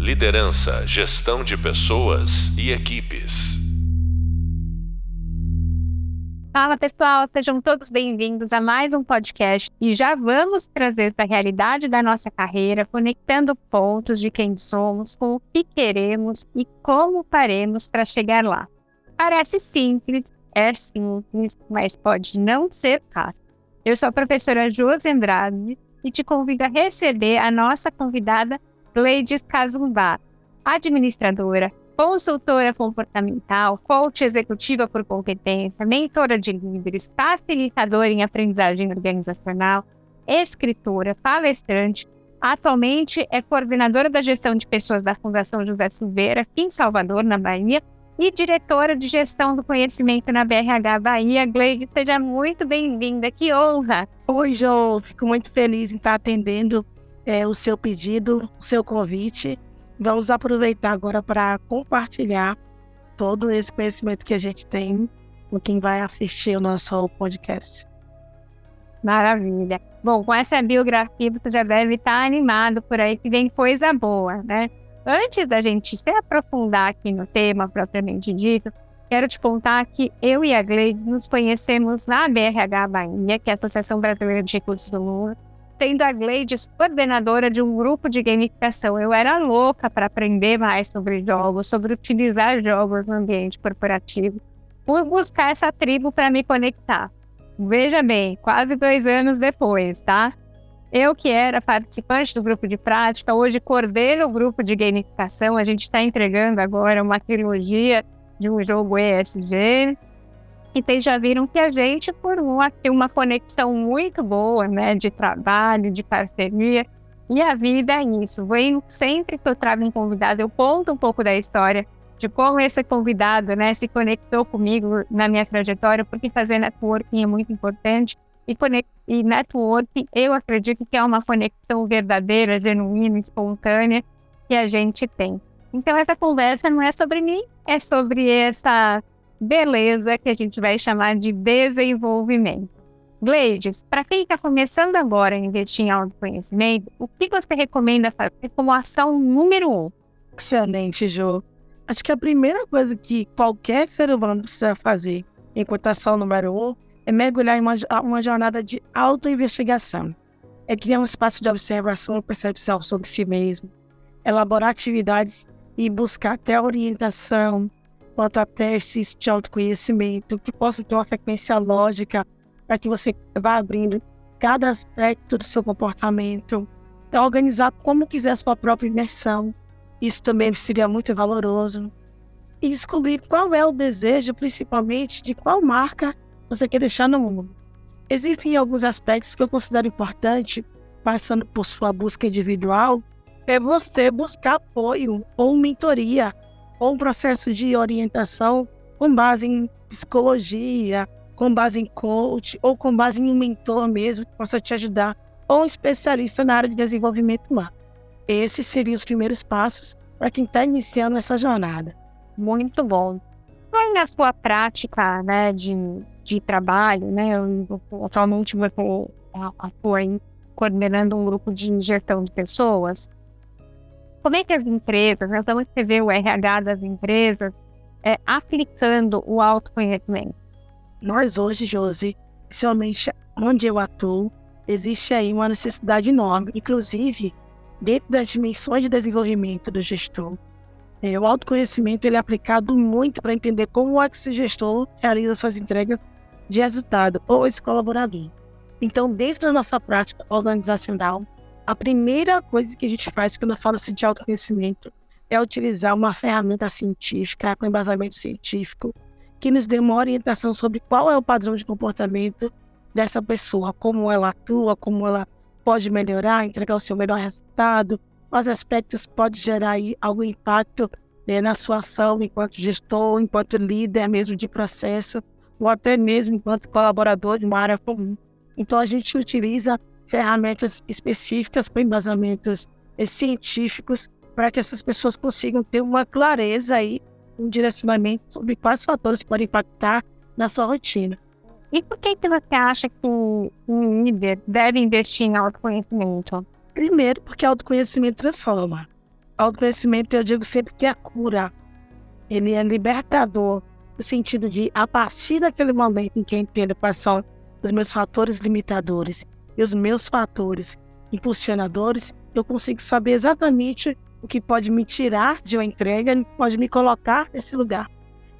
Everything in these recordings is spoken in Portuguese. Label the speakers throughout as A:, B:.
A: Liderança, gestão de pessoas e equipes.
B: Fala pessoal, sejam todos bem-vindos a mais um podcast e já vamos trazer para a realidade da nossa carreira, conectando pontos de quem somos com o que queremos e como faremos para chegar lá. Parece simples, é simples, mas pode não ser fácil. Eu sou a professora Josi Andrade e te convido a receber a nossa convidada Gleides Cazumbá, administradora, consultora comportamental, coach executiva por competência, mentora de líderes, facilitadora em aprendizagem organizacional, escritora, palestrante. Atualmente é coordenadora da gestão de pessoas da Fundação José Silveira, em Salvador, na Bahia, e diretora de gestão do conhecimento na BRH Bahia. Gleide, seja muito bem-vinda, que honra!
C: Oi, João, fico muito feliz em estar atendendo é, o seu pedido, o seu convite. Vamos aproveitar agora para compartilhar todo esse conhecimento que a gente tem com quem vai assistir o nosso podcast.
B: Maravilha. Bom, com essa biografia você já deve estar animado por aí que vem coisa boa, né? Antes da gente se aprofundar aqui no tema propriamente dito, quero te contar que eu e a Gleides nos conhecemos na BRH Bahia, que é a Associação Brasileira de Recursos Humanos, tendo a Gleides coordenadora de um grupo de gamificação. Eu era louca para aprender mais sobre jogos, sobre utilizar jogos no ambiente corporativo. Fui buscar essa tribo para me conectar. Veja bem, quase dois anos depois, tá? Eu que era participante do grupo de prática, hoje coordeno o grupo de gamificação. A gente está entregando agora uma trilogia de um jogo ESG, e vocês já viram que a gente formou aqui uma conexão muito boa, né, de trabalho, de parceria, e a vida é isso. Vem sempre que eu trago um convidado, eu conto um pouco da história de como esse convidado, né, se conectou comigo na minha trajetória, porque fazer networking é muito importante. E, e networking, eu acredito que é uma conexão verdadeira, genuína, espontânea que a gente tem. Então, essa conversa não é sobre mim, é sobre essa beleza que a gente vai chamar de desenvolvimento. Gleides, para quem está começando agora a investir em autoconhecimento, o que você recomenda fazer como ação número um?
C: Excelente, Jo. Acho que a primeira coisa que qualquer ser humano precisa fazer enquanto ação número um é mergulhar em uma, uma jornada de autoinvestigação. É criar um espaço de observação e percepção sobre si mesmo, elaborar atividades e buscar até orientação, quanto a testes de autoconhecimento, que possam ter uma sequência lógica para que você vá abrindo cada aspecto do seu comportamento, é organizar como quiser a sua própria imersão. Isso também seria muito valoroso. E descobrir qual é o desejo, principalmente, de qual marca você quer deixar no mundo. Existem alguns aspectos que eu considero importante, passando por sua busca individual, é você buscar apoio ou mentoria ou um processo de orientação com base em psicologia, com base em coach, ou com base em um mentor mesmo que possa te ajudar, ou um especialista na área de desenvolvimento humano. Esses seriam os primeiros passos para quem está iniciando essa jornada.
B: Muito bom. Qual é a sua prática né, de, de trabalho? Né? Eu, atualmente você atua coordenando um grupo de gestão de pessoas. Como é que as empresas, nós vamos escrever o RH das empresas é, aplicando o autoconhecimento?
C: Nós hoje, Josi, principalmente onde eu atuo, existe aí uma necessidade enorme, inclusive dentro das dimensões de desenvolvimento do gestor. É, o autoconhecimento ele é aplicado muito para entender como é que esse gestor realiza suas entregas de resultado ou esse colaborador. Então, dentro da nossa prática organizacional, a primeira coisa que a gente faz quando fala-se de autoconhecimento é utilizar uma ferramenta científica, com embasamento científico, que nos dê uma orientação sobre qual é o padrão de comportamento dessa pessoa, como ela atua, como ela pode melhorar, entregar o seu melhor resultado, quais aspectos pode gerar aí algum impacto né, na sua ação enquanto gestor, enquanto líder mesmo de processo, ou até mesmo enquanto colaborador de uma área comum. Então a gente utiliza ferramentas específicas com embasamentos científicos para que essas pessoas consigam ter uma clareza aí, um direcionamento sobre quais fatores podem impactar na sua rotina.
B: E por que, que você acha que um líder deve investir em autoconhecimento?
C: Primeiro, porque autoconhecimento transforma. autoconhecimento, eu digo sempre que é cura. Ele é libertador, no sentido de, a partir daquele momento em que eu entendo quais são os meus fatores limitadores e os meus fatores impulsionadores, eu consigo saber exatamente o que pode me tirar de uma entrega, pode me colocar nesse lugar.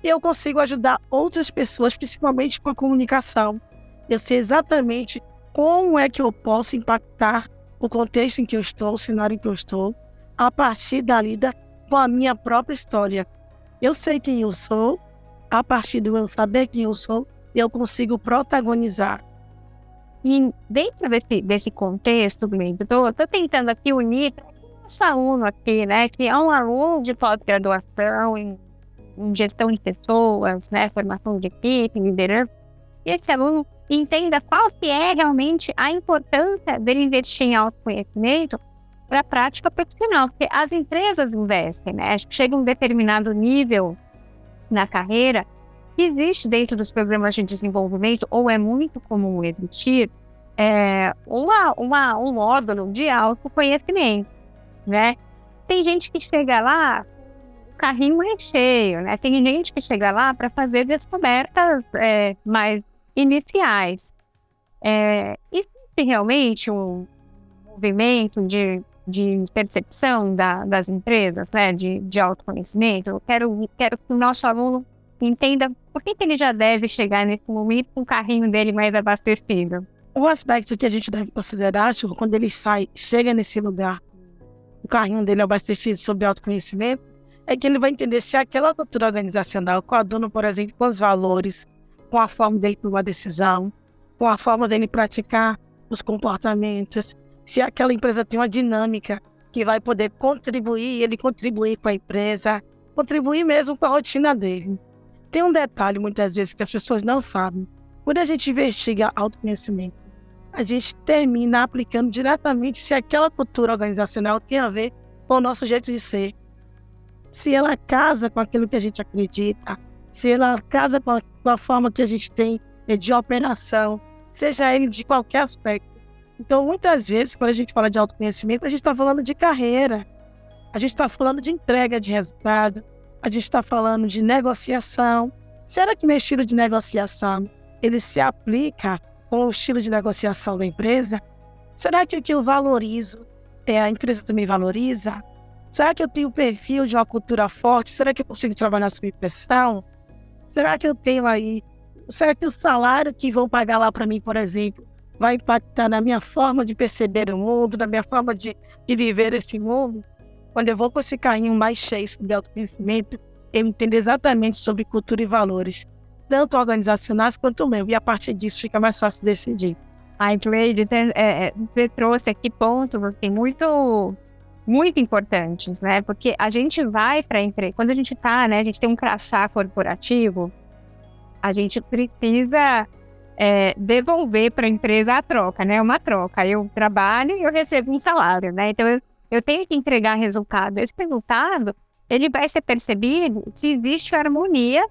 C: E eu consigo ajudar outras pessoas, principalmente com a comunicação. Eu sei exatamente como é que eu posso impactar o contexto em que eu estou, o cenário em que eu estou, a partir da lida com a minha própria história. Eu sei quem eu sou, a partir do eu saber quem eu sou, eu consigo protagonizar.
B: E dentro desse, desse contexto, estou tô, tô tentando aqui unir nosso aluno aqui, né, que é um aluno de pós-graduação em, em, gestão de pessoas, né, formação de equipe, liderança, e esse aluno entenda qual que é realmente a importância dele investir em autoconhecimento para a prática profissional, porque as empresas investem, né, chega um determinado nível na carreira que existe dentro dos programas de desenvolvimento, ou é muito comum existir, é, uma, uma, um módulo de autoconhecimento, né? Tem gente que chega lá, carrinho é cheio, né? Tem gente que chega lá para fazer descobertas é, mais iniciais. É, existe realmente um movimento de, de percepção da, das empresas, né? De, de autoconhecimento. Eu quero, quero que o nosso aluno entenda por que, que ele já deve chegar nesse momento com o carrinho dele mais abastecido.
C: O aspecto que a gente deve considerar, quando ele sai, chega nesse lugar, o carrinho dele é abastecido sob autoconhecimento, é que ele vai entender se aquela cultura organizacional coaduna, por exemplo, com os valores, com a forma dele tomar decisão, com a forma dele praticar os comportamentos, se aquela empresa tem uma dinâmica que vai poder contribuir, ele contribuir com a empresa, contribuir mesmo com a rotina dele. Tem um detalhe, muitas vezes, que as pessoas não sabem. Quando a gente investiga autoconhecimento, a gente termina aplicando diretamente se aquela cultura organizacional tem a ver com o nosso jeito de ser. Se ela casa com aquilo que a gente acredita, se ela casa com a, com a forma que a gente tem de operação, seja ele de qualquer aspecto. Então, muitas vezes, quando a gente fala de autoconhecimento, a gente está falando de carreira, a gente está falando de entrega de resultado, a gente está falando de negociação. Será que meu estilo de negociação ele se aplica com o estilo de negociação da empresa? Será que o que eu valorizo é a empresa também valoriza? Será que eu tenho perfil de uma cultura forte? Será que eu consigo trabalhar sob pressão? Será que eu tenho aí? Será que o salário que vão pagar lá para mim, por exemplo, vai impactar na minha forma de perceber o mundo, na minha forma de, de viver esse mundo? Quando eu vou com esse carrinho mais cheio de autoconhecimento, eu entendo exatamente sobre cultura e valores, tanto organizacionais quanto meu, e a partir disso fica mais fácil decidir.
B: Ai, Trade, é, é, você trouxe aqui pontos assim, muito, muito importantes, né? Porque a gente vai para a empresa, quando a gente está, né, a gente tem um crachá corporativo, a gente precisa é, devolver para a empresa a troca, né? Uma troca. Eu trabalho e eu recebo um salário, né? Então, eu eu tenho que entregar resultado. Esse resultado, ele vai ser percebido se existe harmonia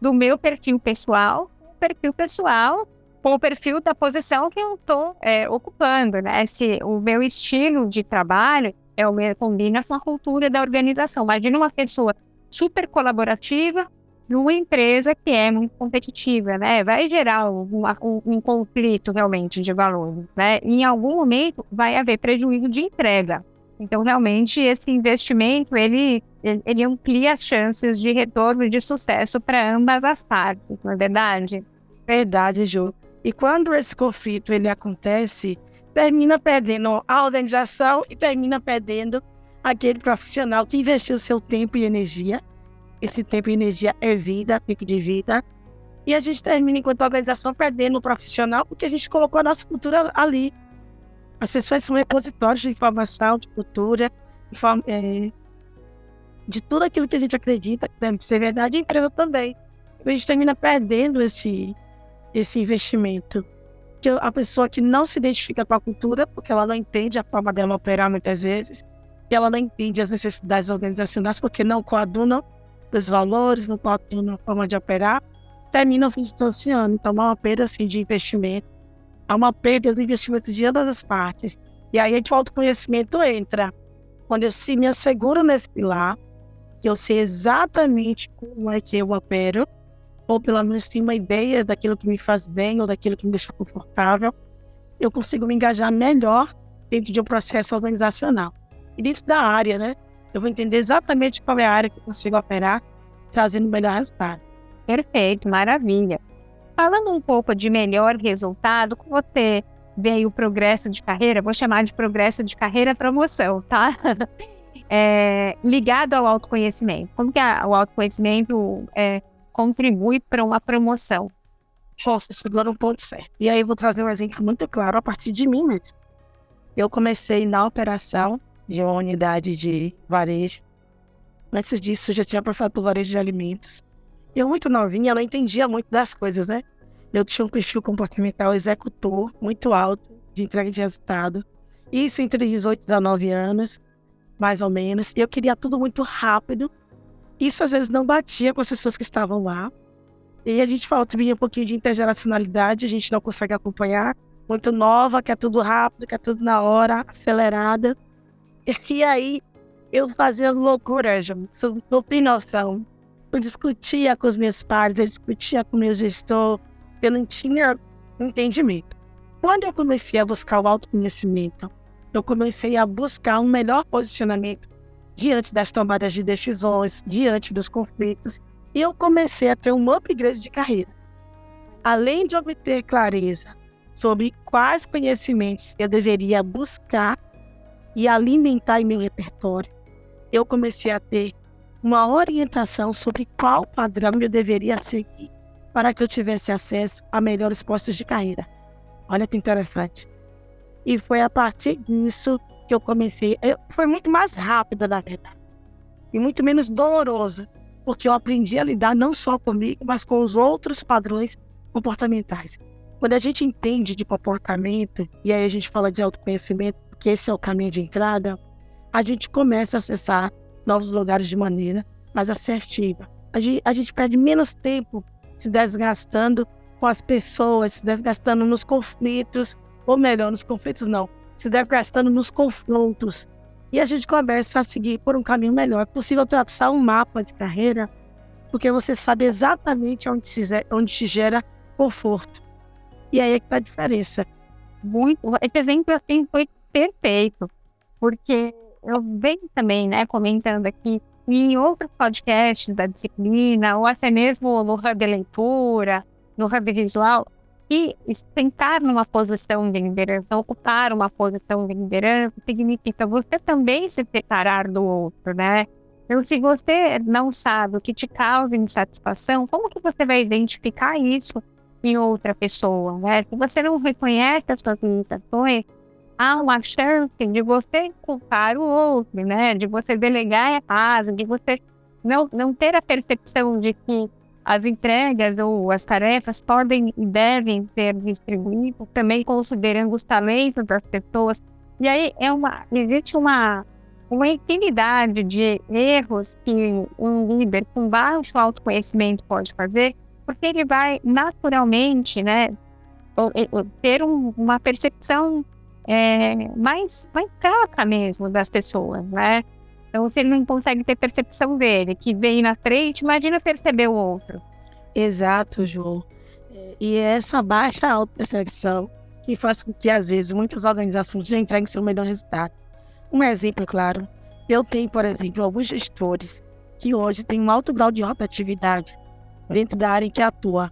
B: do meu perfil pessoal, o perfil pessoal com o perfil da posição que eu estou é, ocupando, né? Se o meu estilo de trabalho é o meu, combina com a cultura da organização. Imagina uma pessoa super colaborativa numa empresa que é muito competitiva, né? Vai gerar um, um, um conflito realmente de valores, né? Em algum momento vai haver prejuízo de entrega. Então, realmente, esse investimento, ele, ele amplia as chances de retorno de sucesso para ambas as partes, não é verdade?
C: Verdade, Ju. E quando esse conflito ele acontece, termina perdendo a organização e termina perdendo aquele profissional que investiu seu tempo e energia. Esse tempo e energia é vida, tempo de vida. E a gente termina, enquanto organização, perdendo o profissional porque a gente colocou a nossa cultura ali. As pessoas são repositórios de informação, de cultura, de, é, de tudo aquilo que a gente acredita que deve ser verdade, e a empresa também. Então a gente termina perdendo esse, esse investimento. Que a pessoa que não se identifica com a cultura, porque ela não entende a forma dela operar muitas vezes, que ela não entende as necessidades organizacionais, porque não coadunam os valores, não coadunam a forma de operar, terminam se distanciando. Então, é uma perda assim, de investimento há uma perda do investimento de ambas as partes. E aí o autoconhecimento entra. quando eu se me asseguro nesse pilar, que eu sei exatamente como é que eu opero, ou pelo menos tenho uma ideia daquilo que me faz bem ou daquilo que me deixa confortável, eu consigo me engajar melhor dentro de um processo organizacional. E dentro da área, né? Eu vou entender exatamente qual é a área que eu consigo operar, trazendo o melhor resultado.
B: Perfeito, maravilha. Falando um pouco de melhor resultado, como você vê o progresso de carreira, vou chamar de progresso de carreira promoção, tá? É, ligado ao autoconhecimento. Como que a, o autoconhecimento é, contribui para uma promoção?
C: Nossa, chegou no ponto certo. E aí eu vou trazer um exemplo muito claro a partir de mim mesmo. Eu comecei na operação de uma unidade de varejo. Antes disso, eu já tinha passado por varejo de alimentos. Eu, muito novinha, não entendia muito das coisas, né? Eu tinha um perfil comportamental executor muito alto, de entrega de resultado. Isso entre 18 e 19 anos, mais ou menos. E eu queria tudo muito rápido. Isso às vezes não batia com as pessoas que estavam lá. E a gente fala também um pouquinho de intergeracionalidade, a gente não consegue acompanhar. Muito nova, quer tudo rápido, quer tudo na hora, acelerada. E aí eu fazia as loucuras, não tem noção. Eu discutia com os meus pares, eu discutia com o meu gestor, eu não tinha entendimento. Quando eu comecei a buscar o autoconhecimento, eu comecei a buscar um melhor posicionamento diante das tomadas de decisões, diante dos conflitos, e eu comecei a ter um upgrade de carreira. Além de obter clareza sobre quais conhecimentos eu deveria buscar e alimentar em meu repertório, eu comecei a ter uma orientação sobre qual padrão eu deveria seguir para que eu tivesse acesso a melhores postos de carreira. Olha que interessante. E foi a partir disso que eu comecei. Eu, foi muito mais rápida, na verdade. E muito menos dolorosa. Porque eu aprendi a lidar não só comigo, mas com os outros padrões comportamentais. Quando a gente entende de comportamento, e aí a gente fala de autoconhecimento, porque esse é o caminho de entrada, a gente começa a acessar novos lugares de maneira mais assertiva. A gente, a gente perde menos tempo se desgastando com as pessoas, se desgastando nos conflitos, ou melhor, nos conflitos não, se desgastando nos confrontos. E a gente começa a seguir por um caminho melhor. É possível traçar um mapa de carreira, porque você sabe exatamente onde se, onde se gera conforto. E aí é que está a diferença.
B: Muito. Esse exemplo assim foi perfeito, porque eu venho também, né, comentando aqui em outros podcasts da disciplina, ou até mesmo no Hub de Leitura, no Hub Visual, e sentar numa posição de liderança, ocupar uma posição de liderança, significa você também se separar do outro, né? Então, se você não sabe o que te causa insatisfação, como que você vai identificar isso em outra pessoa, né? Se você não reconhece as suas limitações, há uma chance de você culpar o outro, né? De você delegar a casa, de você não, não ter a percepção de que as entregas ou as tarefas podem e devem ser distribuídas, também considerando os talentos das pessoas. E aí é uma, existe uma, uma infinidade de erros que um líder com baixo autoconhecimento pode fazer, porque ele vai naturalmente, né, ter um, uma percepção é, mais, mais fraca mesmo das pessoas, né? Então, se ele não consegue ter percepção dele, que vem na frente, imagina perceber o outro.
C: Exato, João. É, e é essa baixa auto-percepção que faz com que, às vezes, muitas organizações já entreguem seu melhor resultado. Um exemplo, claro, eu tenho, por exemplo, alguns gestores que hoje têm um alto grau de rotatividade dentro da área em que atua.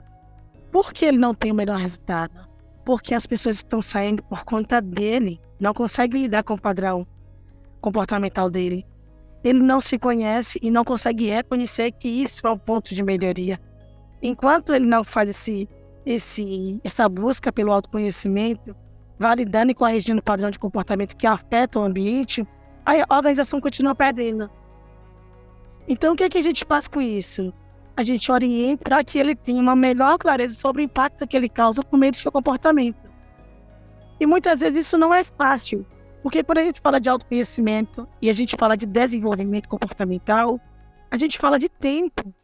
C: Por que ele não tem o melhor resultado? Porque as pessoas estão saindo por conta dele, não consegue lidar com o padrão comportamental dele. Ele não se conhece e não consegue reconhecer que isso é um ponto de melhoria. Enquanto ele não faz esse, esse, essa busca pelo autoconhecimento, validando e corrigindo o padrão de comportamento que afeta o ambiente, a organização continua perdendo. Então, o que, é que a gente faz com isso? A gente orienta para que ele tenha uma melhor clareza sobre o impacto que ele causa por meio do seu comportamento. E muitas vezes isso não é fácil, porque quando a gente fala de autoconhecimento e a gente fala de desenvolvimento comportamental, a gente fala de tempo.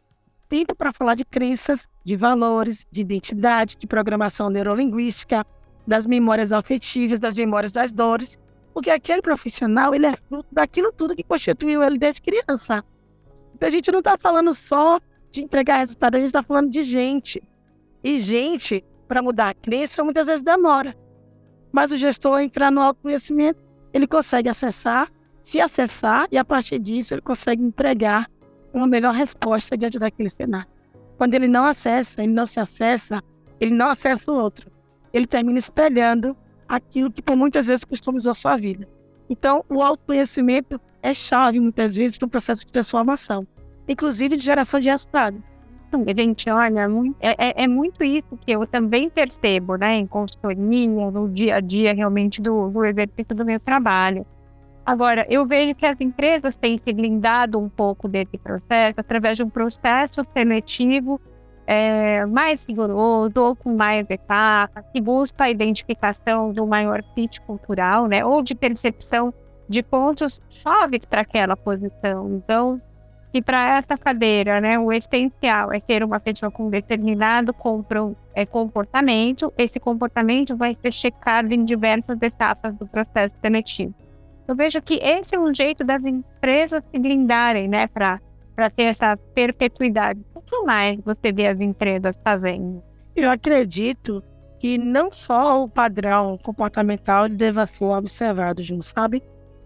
C: Tempo para falar de crenças, de valores, de identidade, de programação neurolinguística, das memórias afetivas, das memórias das dores Porque aquele profissional, ele é fruto daquilo tudo que constituiu ele desde criança. Então a gente não está falando só de entregar resultado, a gente está falando de gente. E gente, para mudar a crença, muitas vezes demora. Mas o gestor entrar no autoconhecimento, ele consegue acessar, se acessar, e a partir disso ele consegue empregar uma melhor resposta diante daquele cenário. Quando ele não acessa, ele não se acessa, ele não acessa o outro. Ele termina espelhando aquilo que por muitas vezes customizou a sua vida. Então, o autoconhecimento é chave, muitas vezes, para o processo de transformação, inclusive de geração de resultado.
B: Gente, olha, é, é, é, muito isso que eu também percebo, né, em consultoria, no dia a dia, realmente, do, do exercício do meu trabalho. Agora, eu vejo que as empresas têm se blindado um pouco desse processo através de um processo seletivo é, mais rigoroso ou com mais etapas, que busca a identificação do maior fit cultural, né, ou de percepção de pontos chaves para aquela posição. Então, que para essa cadeira, né, o essencial é ter uma pessoa com determinado é, comportamento. Esse comportamento vai ser checado em diversas etapas do processo seletivo. Eu vejo que esse é um jeito das empresas se blindarem, né, para ter essa perpetuidade. O que mais você vê as empresas fazendo?
C: Eu acredito que não só o padrão comportamental deva ser observado, Jun, sabe?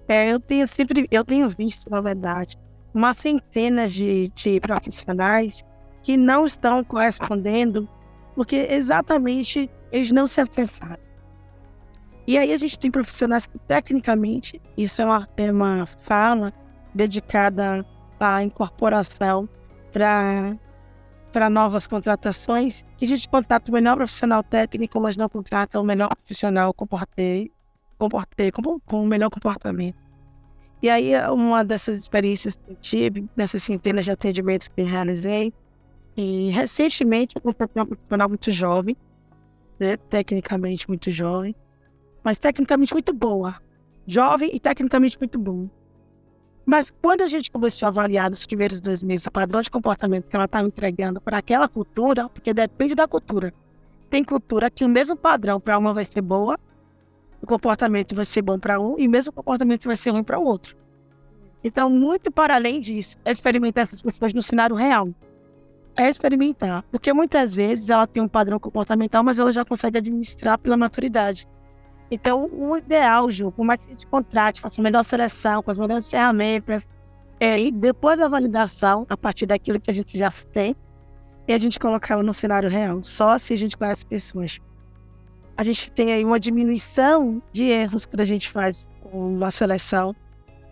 C: É, eu tenho sempre, eu tenho visto, na verdade, uma centena de, de profissionais que não estão correspondendo porque exatamente eles não se acessaram. E aí a gente tem profissionais que, tecnicamente, isso é uma, é uma fala dedicada à incorporação para novas contratações, que a gente contrata o melhor profissional técnico, mas não contrata o melhor profissional comportei, comportei, com, com o melhor comportamento. E aí, uma dessas experiências que eu tive, nessas centenas de atendimentos que eu realizei, e recentemente eu uma profissional muito jovem, né, tecnicamente muito jovem, mas tecnicamente muito boa. Jovem e tecnicamente muito bom. Mas quando a gente começou a avaliar nos primeiros dois meses o padrão de comportamento que ela estava entregando para aquela cultura, porque depende da cultura. Tem cultura que o mesmo padrão para uma vai ser boa, o comportamento vai ser bom para um e o mesmo comportamento vai ser ruim para o outro. Então, muito para além disso, é experimentar essas pessoas no cenário real. É experimentar, porque muitas vezes ela tem um padrão comportamental, mas ela já consegue administrar pela maturidade. Então, o ideal, Ju, por mais que a gente contrate, faça a melhor seleção, com as melhores ferramentas, é, e depois da validação, a partir daquilo que a gente já tem, e a gente colocar no cenário real. Só se a gente conhece pessoas. A gente tem aí uma diminuição de erros que a gente faz com a seleção,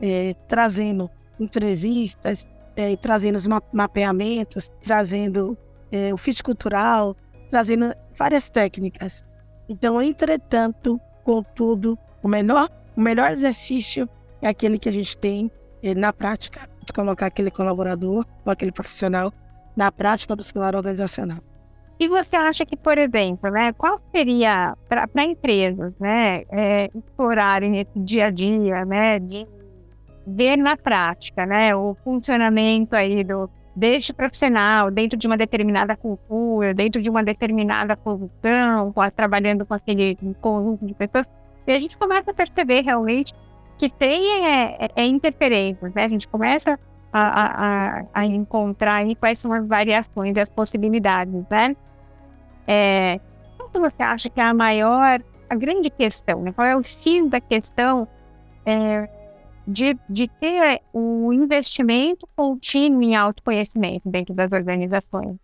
C: é, trazendo entrevistas, é, trazendo os mapeamentos, trazendo é, o fit cultural, trazendo várias técnicas. Então, entretanto, Contudo, o melhor, o melhor exercício é aquele que a gente tem eh, na prática, de colocar aquele colaborador ou aquele profissional na prática do celular organizacional.
B: E você acha que, por exemplo, né, qual seria para empresas, né, é, explorarem esse dia a dia, né, de ver na prática, né, o funcionamento aí do deste profissional dentro de uma determinada cultura, dentro de uma determinada posição, trabalhando com aquele conjunto de pessoas, e a gente começa a perceber realmente que tem é, é, é interferências, né? A gente começa a, a, a, encontrar aí quais são as variações e as possibilidades, né? É, qual você acha que é a maior, a grande questão, né? Qual é o X da questão é, de, de ter um investimento contínuo em autoconhecimento dentro das organizações.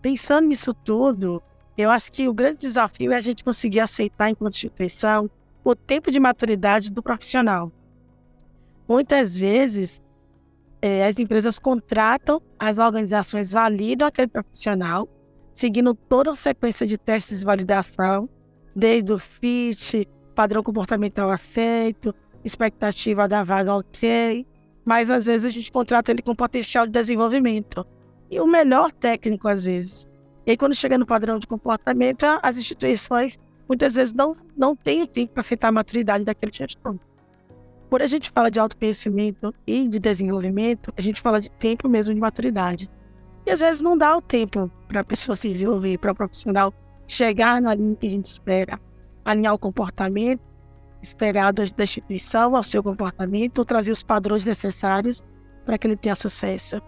C: Pensando nisso tudo, eu acho que o grande desafio é a gente conseguir aceitar, enquanto instituição, o tempo de maturidade do profissional. Muitas vezes, é, as empresas contratam, as organizações validam aquele profissional, seguindo toda a sequência de testes de validação, desde o FIT, padrão comportamental afeito, expectativa da vaga ok, mas às vezes a gente contrata ele com potencial de desenvolvimento. E o melhor técnico, às vezes. E aí, quando chega no padrão de comportamento, as instituições muitas vezes não, não têm tempo para aceitar a maturidade daquele gestor. Quando a gente fala de autoconhecimento e de desenvolvimento, a gente fala de tempo mesmo de maturidade. E às vezes não dá o tempo para a pessoa se desenvolver, para o profissional chegar na linha que a gente espera, alinhar o comportamento esperado da instituição, ao seu comportamento, trazer os padrões necessários para que ele tenha sucesso.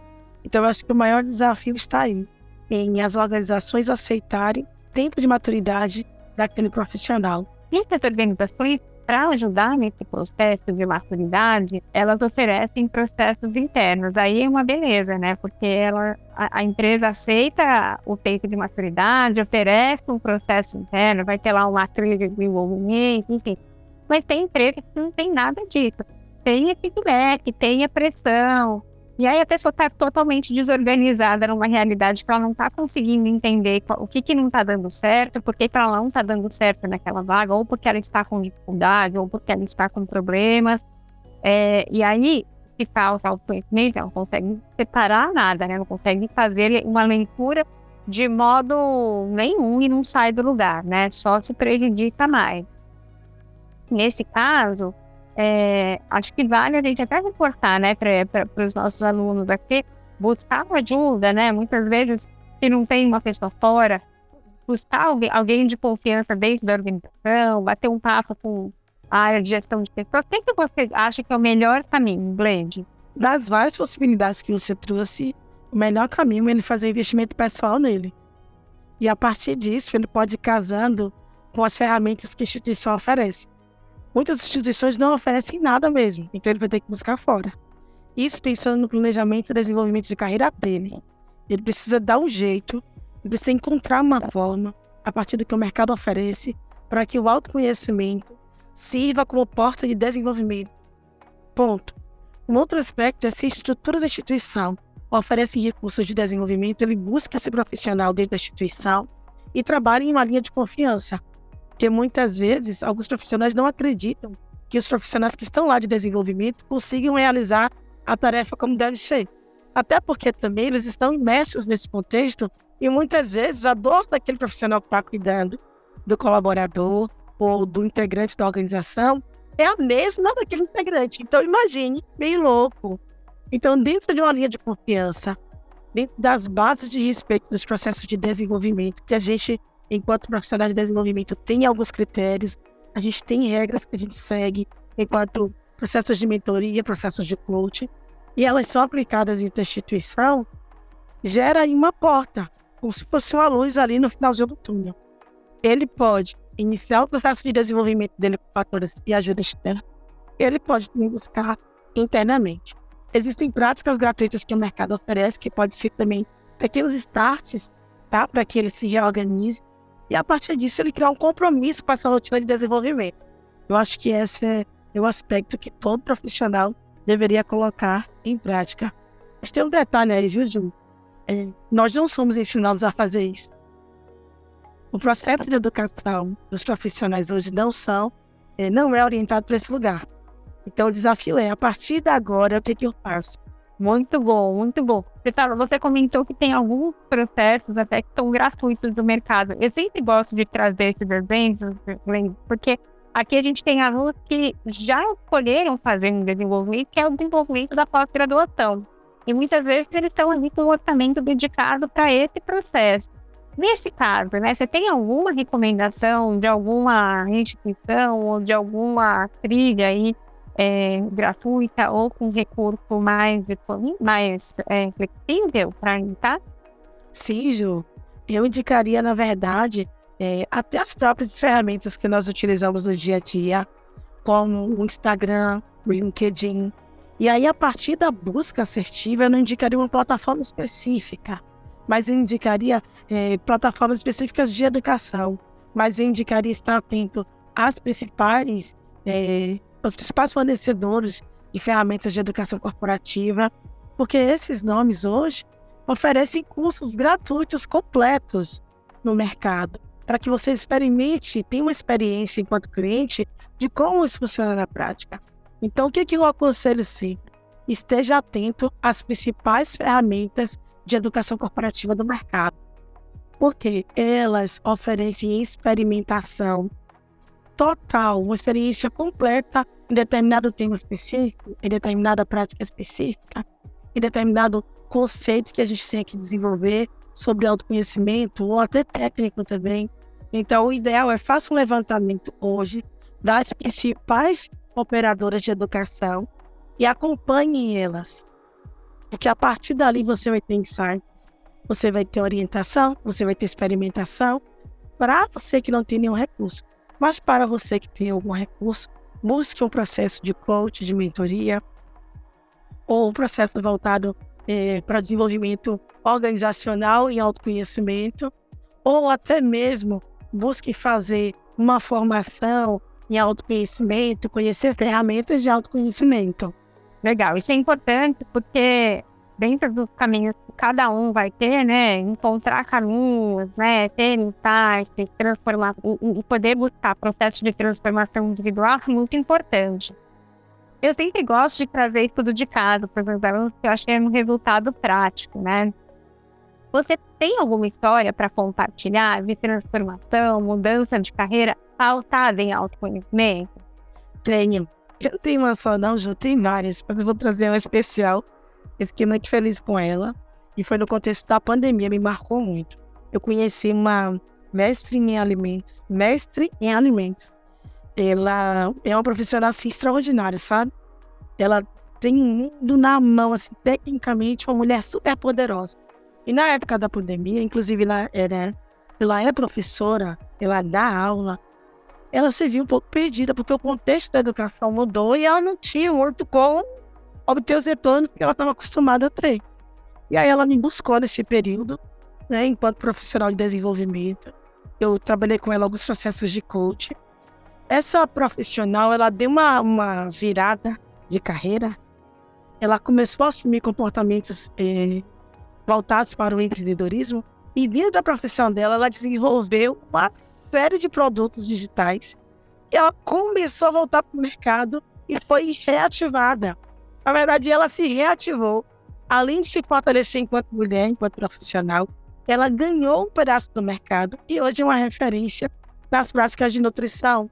C: Então, eu acho que o maior desafio está aí, em as organizações aceitarem tempo de maturidade daquele profissional.
B: E essas organizações para ajudar nesse processo de maturidade, elas oferecem processos internos. Aí é uma beleza, né? Porque ela, a, a, empresa aceita o tempo de maturidade, oferece um processo interno, vai ter lá uma trilha de desenvolvimento, enfim. Mas tem empresa que não tem nada disso. Tem feedback, tem a pressão, e aí a pessoa está totalmente desorganizada numa realidade que ela não está conseguindo entender o que, que não está dando certo, por que, ela não está dando certo naquela vaga, ou porque ela está com dificuldade, ou porque ela está com problemas. É, e aí, se falta autoconhecimento, ela não consegue separar nada, né? Não consegue fazer uma leitura de modo nenhum e não sai do lugar, né? Só se prejudica mais. Nesse caso, é, acho que vale a gente até reportar, né, para os nossos alunos aqui, buscar ajuda, né? Muitas vezes, se não tem uma pessoa fora, buscar alguém, de confiança dentro da organização, bater um papo com a área de gestão de pessoas. O que, que você acha que é o melhor caminho, Blade?
C: Das várias possibilidades que você trouxe, o melhor caminho é ele fazer investimento pessoal nele. E a partir disso, ele pode ir casando com as ferramentas que a instituição oferece. Muitas instituições não oferecem nada mesmo, então ele vai ter que buscar fora. Isso pensando no planejamento e desenvolvimento de carreira dele. Ele precisa dar um jeito, ele precisa encontrar uma forma, a partir do que o mercado oferece, para que o autoconhecimento sirva como porta de desenvolvimento. Ponto. Um outro aspecto é se a estrutura da instituição oferece recursos de desenvolvimento, ele busca esse profissional dentro da instituição e trabalha em uma linha de confiança, porque muitas vezes alguns profissionais não acreditam que os profissionais que estão lá de desenvolvimento consigam realizar a tarefa como deve ser. Até porque também eles estão imersos nesse contexto e muitas vezes a dor daquele profissional que está cuidando do colaborador ou do integrante da organização é a mesma daquele integrante. Então imagine, meio louco. Então dentro de uma linha de confiança, dentro das bases de respeito dos processos de desenvolvimento que a gente enquanto profissional de desenvolvimento, tem alguns critérios, a gente tem regras que a gente segue, enquanto processos de mentoria, processos de coaching, e elas são aplicadas em instituição, gera aí uma porta, como se fosse uma luz ali no finalzinho do túnel. Ele pode iniciar o processo de desenvolvimento dele com fatores e ajuda externa. Ele pode também buscar internamente. Existem práticas gratuitas que o mercado oferece, que pode ser também pequenos starts, tá? Para que ele se reorganize e a partir disso ele criar um compromisso com essa rotina de desenvolvimento. Eu acho que esse é, o aspecto que todo profissional deveria colocar em prática. Mas tem um detalhe aí, viu, Ju? É, nós não somos ensinados a fazer isso. O processo de educação dos profissionais hoje não são, é, não é orientado para esse lugar. Então o desafio é, a partir de agora, o que, que eu faço?
B: Muito bom, muito bom. Fala, você comentou que tem alguns processos até que são gratuitos do mercado. Eu sempre gosto de trazer esses eventos, porque aqui a gente tem alunos que já escolheram fazer um desenvolvimento, que é o desenvolvimento da pós-graduação. E muitas vezes eles estão ali com um orçamento dedicado para esse processo. Nesse caso, né, você tem alguma recomendação de alguma instituição ou de alguma trilha aí é, gratuita ou com recurso mais, mais é, flexível para indicar?
C: Sim, Ju. Eu indicaria, na verdade, é, até as próprias ferramentas que nós utilizamos no dia a dia, como o Instagram, o LinkedIn. E aí, a partir da busca assertiva, eu não indicaria uma plataforma específica, mas eu indicaria é, plataformas específicas de educação. Mas eu indicaria estar atento às principais é, os principais fornecedores de ferramentas de educação corporativa, porque esses nomes hoje oferecem cursos gratuitos completos no mercado, para que você experimente, tenha uma experiência enquanto cliente de como isso funciona na prática. Então, o que, que eu aconselho sempre? Esteja atento às principais ferramentas de educação corporativa do mercado, porque elas oferecem experimentação total, uma experiência completa em determinado tema específico, em determinada prática específica, em determinado conceito que a gente tem que desenvolver sobre autoconhecimento ou até técnico também. Então, o ideal é faça um levantamento hoje das principais operadoras de educação e acompanhem elas. Porque a partir dali você vai ter insights, você vai ter orientação, você vai ter experimentação. Para você que não tem nenhum recurso, mas para você que tem algum recurso, busque um processo de coach, de mentoria, ou um processo voltado é, para desenvolvimento organizacional e autoconhecimento, ou até mesmo busque fazer uma formação em autoconhecimento, conhecer ferramentas de autoconhecimento.
B: Legal, isso é importante porque dentro dos caminhos que cada um vai ter, né, encontrar caminhos, né, ter insights, transformar, e poder buscar processos de transformação individual é muito importante. Eu sempre gosto de trazer estudo de caso para os alunos, que eu acho que é um resultado prático, né? Você tem alguma história para compartilhar de transformação, mudança de carreira pautada em autoconhecimento?
C: Tenho. Eu tenho uma só, não, já tem várias, mas eu vou trazer uma especial. Eu fiquei muito feliz com ela e foi no contexto da pandemia, me marcou muito. Eu conheci uma mestre em alimentos, mestre em alimentos. Ela é uma profissional assim, extraordinária, sabe? Ela tem um mundo na mão, assim, tecnicamente, uma mulher super poderosa. E na época da pandemia, inclusive ela, era, ela é professora, ela dá aula, ela se viu um pouco perdida, porque o contexto da educação mudou e ela não tinha muito como obter os retornos que ela estava acostumada a ter. E aí ela me buscou nesse período, né, enquanto profissional de desenvolvimento. Eu trabalhei com ela alguns processos de coaching. Essa profissional, ela deu uma, uma virada de carreira. Ela começou a assumir comportamentos eh, voltados para o empreendedorismo. E dentro da profissão dela, ela desenvolveu uma série de produtos digitais. E ela começou a voltar para o mercado e foi reativada. Na verdade, ela se reativou. Além de se fortalecer enquanto mulher, enquanto profissional, ela ganhou um pedaço do mercado e hoje é uma referência nas práticas de nutrição.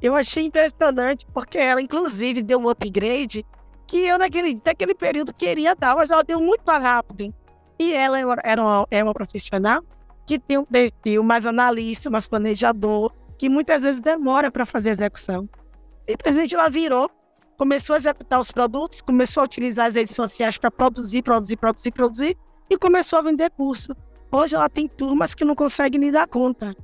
C: Eu achei impressionante porque ela, inclusive, deu um upgrade que eu, naquele, naquele período, queria dar, mas ela deu muito mais rápido. E ela era uma, é uma profissional que tem um perfil mais analista, mais planejador, que muitas vezes demora para fazer execução. Simplesmente ela virou, começou a executar os produtos, começou a utilizar as redes sociais para produzir, produzir, produzir, produzir e começou a vender curso. Hoje ela tem turmas que não conseguem nem dar conta.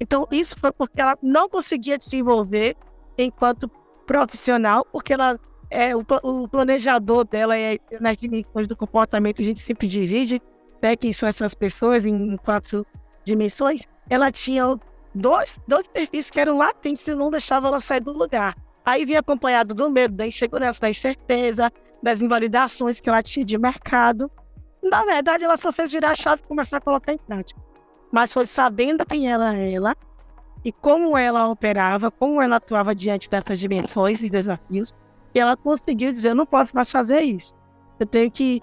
C: Então, isso foi porque ela não conseguia desenvolver enquanto profissional, porque ela é, o, o planejador dela é nas dimensões do comportamento, a gente sempre divide né, quem são essas pessoas em quatro dimensões. Ela tinha dois, dois perfis que eram latentes e não deixavam ela sair do lugar. Aí vinha acompanhado do medo, da insegurança, da incerteza, das invalidações que ela tinha de mercado. Na verdade, ela só fez virar a chave e começar a colocar em prática. Mas foi sabendo quem era ela e como ela operava, como ela atuava diante dessas dimensões e desafios, e ela conseguiu dizer: eu não posso mais fazer isso. Eu tenho que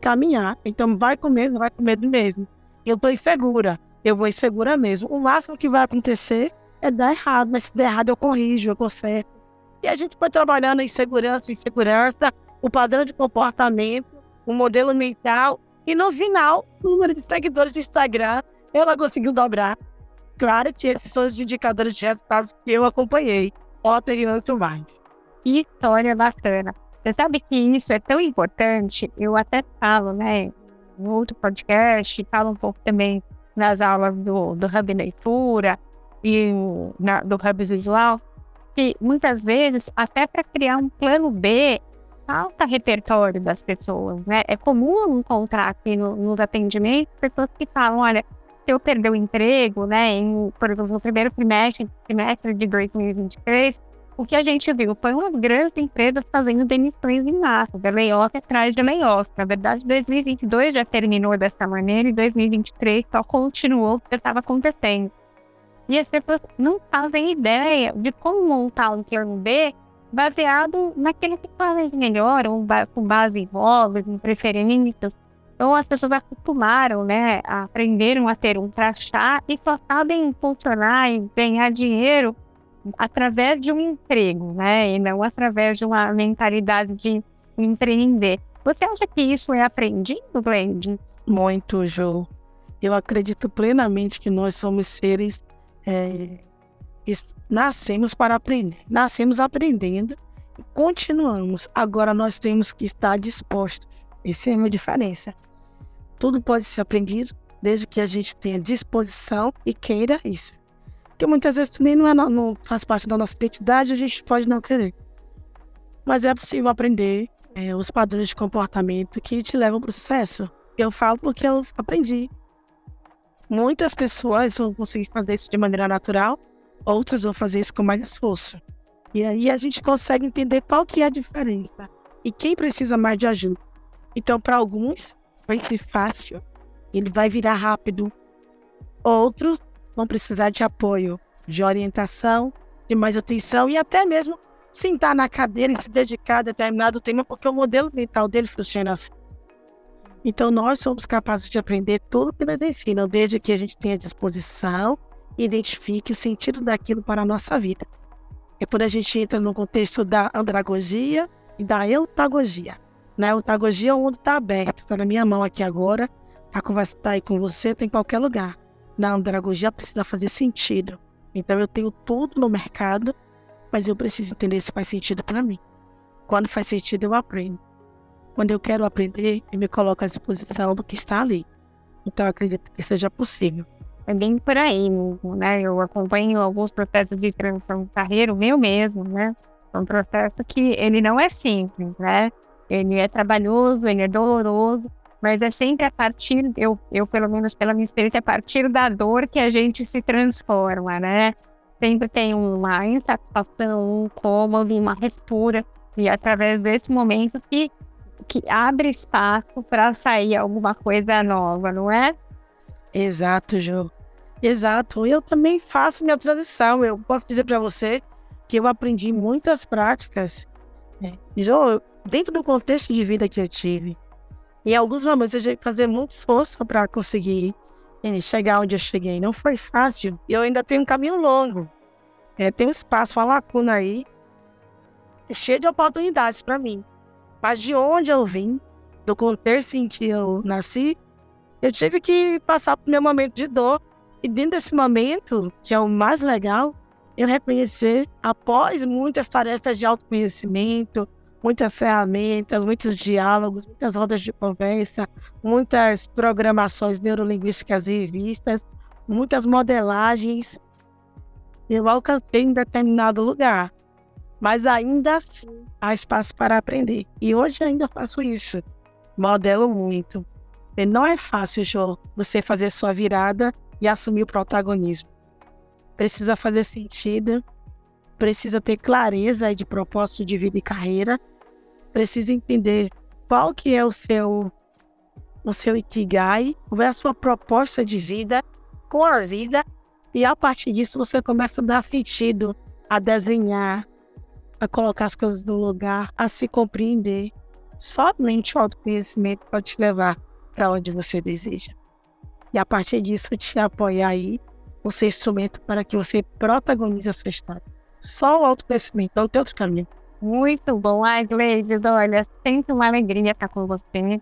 C: caminhar. Então vai com medo, vai com medo mesmo. Eu estou insegura. Eu vou insegura mesmo. O máximo que vai acontecer é dar errado, mas se der errado eu corrijo, eu conserto. E a gente foi trabalhando em segurança, em segurança, o padrão de comportamento, o modelo mental. E no final, o número de seguidores do Instagram, ela conseguiu dobrar. Claro que esses são os indicadores de resultados que eu acompanhei. Ontem e muito mais.
B: Que história bacana. Você sabe que isso é tão importante, eu até falo, né, no outro podcast, falo um pouco também nas aulas do, do Hub Leitura e na, do Hub Visual, que muitas vezes, até para criar um plano B, falta repertório das pessoas, né? É comum encontrar aqui no, nos atendimentos pessoas que falam, olha, se eu perder o emprego, né, em, por exemplo, no primeiro trimestre, trimestre de 2023, o que a gente viu foi uma grande empresa fazendo demissões em massa, de layoff atrás de layoff. Na verdade, 2022 já terminou dessa maneira e 2023 só continuou o que estava acontecendo. E as pessoas não fazem ideia de como montar um plano B baseado naquele que faz melhor, ou com base em hobbies, em preferências. Então as pessoas acostumaram, né, aprenderam a ter um crachá e só sabem funcionar e ganhar dinheiro através de um emprego, né? E não através de uma mentalidade de empreender. Você acha que isso é aprendido, Glenn?
C: Muito, Jo. Eu acredito plenamente que nós somos seres é, nascemos para aprender, nascemos aprendendo e continuamos. Agora nós temos que estar dispostos. Essa é uma diferença. Tudo pode ser aprendido desde que a gente tenha disposição e queira isso. Porque muitas vezes também não, é, não faz parte da nossa identidade, a gente pode não querer. Mas é possível aprender é, os padrões de comportamento que te levam para o sucesso. Eu falo porque eu aprendi. Muitas pessoas vão conseguir fazer isso de maneira natural, outras vão fazer isso com mais esforço. E aí a gente consegue entender qual que é a diferença e quem precisa mais de ajuda. Então, para alguns, vai ser fácil, ele vai virar rápido. Outros vão precisar de apoio, de orientação, de mais atenção e até mesmo sentar na cadeira e se dedicar a determinado tema, porque o modelo mental dele funciona assim. Então, nós somos capazes de aprender tudo que nos ensinam, desde que a gente tenha disposição e identifique o sentido daquilo para a nossa vida. É quando a gente entra no contexto da andragogia e da eutagogia. Na eutagogia, o mundo está aberto, está na minha mão aqui agora, está tá aí com você, está em qualquer lugar. Na andragogia, precisa fazer sentido. Então, eu tenho tudo no mercado mas eu preciso entender se faz sentido para mim. Quando faz sentido, eu aprendo. Quando eu quero aprender, eu me coloco à disposição do que está ali. Então, acredito que seja possível.
B: É bem por aí mesmo, né? Eu acompanho alguns processos de transição de carreira, o meu mesmo, né? É um processo que ele não é simples, né? Ele é trabalhoso, ele é doloroso, mas é sempre a partir, eu, eu pelo menos pela minha experiência, é a partir da dor que a gente se transforma, né? sempre tem uma insatisfação, um incômodo, uma ruptura, e é através desse momento que, que abre espaço para sair alguma coisa nova, não é?
C: Exato, Ju. Exato. Eu também faço minha transição. Eu posso dizer para você que eu aprendi muitas práticas, né? Ju, dentro do contexto de vida que eu tive. Em alguns momentos eu tive que fazer muito esforço para conseguir chegar onde eu cheguei. Não foi fácil. E eu ainda tenho um caminho longo. É, tem um espaço, uma lacuna aí, cheio de oportunidades para mim. Mas de onde eu vim, do contexto em que eu nasci, eu tive que passar por meu momento de dor. E dentro desse momento, que é o mais legal, eu reconhecer, após muitas tarefas de autoconhecimento, muitas ferramentas, muitos diálogos, muitas rodas de conversa, muitas programações neurolinguísticas e revistas, muitas modelagens. Eu alcancei em determinado lugar, mas ainda assim há espaço para aprender. E hoje ainda faço isso. Modelo muito. E não é fácil, Jô, você fazer sua virada e assumir o protagonismo. Precisa fazer sentido, precisa ter clareza de propósito de vida e carreira, precisa entender qual que é o seu o seu ikigai, qual é a sua proposta de vida com a vida e a partir disso você começa a dar sentido, a desenhar, a colocar as coisas no lugar, a se compreender. Somente o autoconhecimento pode te levar para onde você deseja. E a partir disso te apoiar aí, o seu instrumento para que você protagonize a sua história. Só o autoconhecimento, não tem outro caminho.
B: Muito bom. Ai, olha, sempre uma alegria estar com você.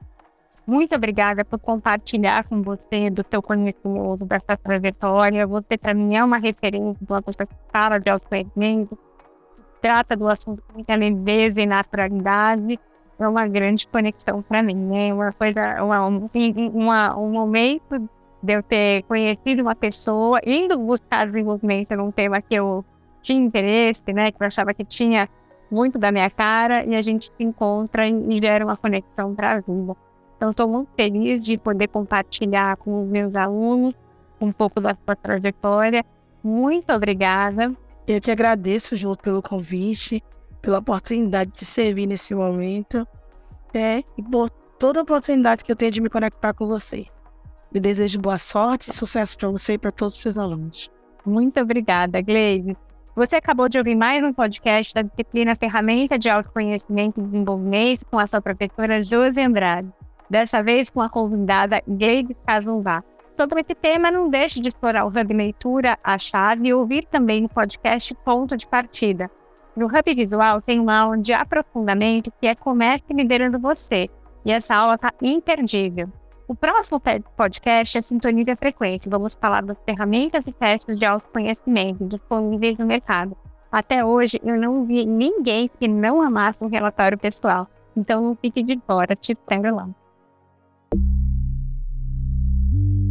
B: Muito obrigada por compartilhar com você do seu conhecimento, dessa trajetória. Você, para mim, é uma referência uma pessoa que fala de autoconhecimento, trata do assunto com muita leveza e naturalidade. É uma grande conexão para mim, né? Uma coisa, uma, uma, um momento de eu ter conhecido uma pessoa, indo buscar desenvolvimento num tema que eu tinha interesse, né? Que eu achava que tinha muito da minha cara e a gente se encontra e gera uma conexão para a vida. Então, estou muito feliz de poder compartilhar com os meus alunos um pouco da sua trajetória. Muito obrigada.
C: Eu que agradeço, Ju, pelo convite, pela oportunidade de servir nesse momento. É, e por toda a oportunidade que eu tenho de me conectar com você. Eu desejo boa sorte e sucesso para você e para todos os seus alunos.
B: Muito obrigada, Gleide. Você acabou de ouvir mais um podcast da disciplina Ferramenta de Autoconhecimento e Desenvolvimento com a sua professora Josi Andrade dessa vez com a convidada Gabe Kazumbá. Sobre esse tema, não deixe de explorar o Hub Leitura, a chave e ouvir também o podcast Ponto de Partida. No Hub Visual tem uma aula de aprofundamento que é Comércio Liderando Você, e essa aula está imperdível. O próximo podcast é Sintonize a Frequência. Vamos falar das ferramentas e testes de autoconhecimento disponíveis no mercado. Até hoje, eu não vi ninguém que não amasse um relatório pessoal. Então, não fique de fora, te espero lá.